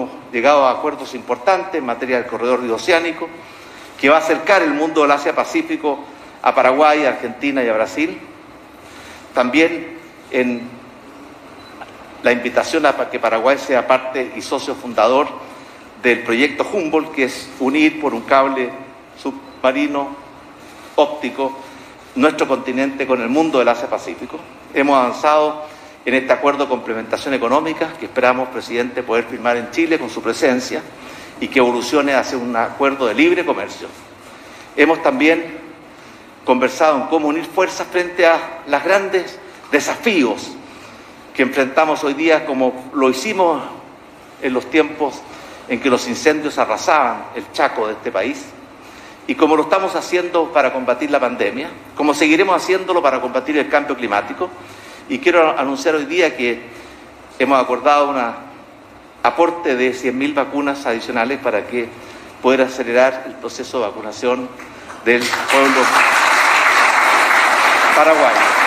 hemos llegado a acuerdos importantes en materia del corredor bioceánico, que va a acercar el mundo del Asia-Pacífico a Paraguay, a Argentina y a Brasil. También en la invitación a que Paraguay sea parte y socio fundador del proyecto Humboldt, que es unir por un cable submarino óptico nuestro continente con el mundo del Asia-Pacífico. Hemos avanzado en este acuerdo de complementación económica que esperamos, presidente, poder firmar en Chile con su presencia y que evolucione hacia un acuerdo de libre comercio. Hemos también conversado en cómo unir fuerzas frente a los grandes desafíos que enfrentamos hoy día, como lo hicimos en los tiempos en que los incendios arrasaban el chaco de este país, y como lo estamos haciendo para combatir la pandemia, como seguiremos haciéndolo para combatir el cambio climático, y quiero anunciar hoy día que hemos acordado un aporte de 100.000 vacunas adicionales para que poder acelerar el proceso de vacunación del pueblo paraguayo.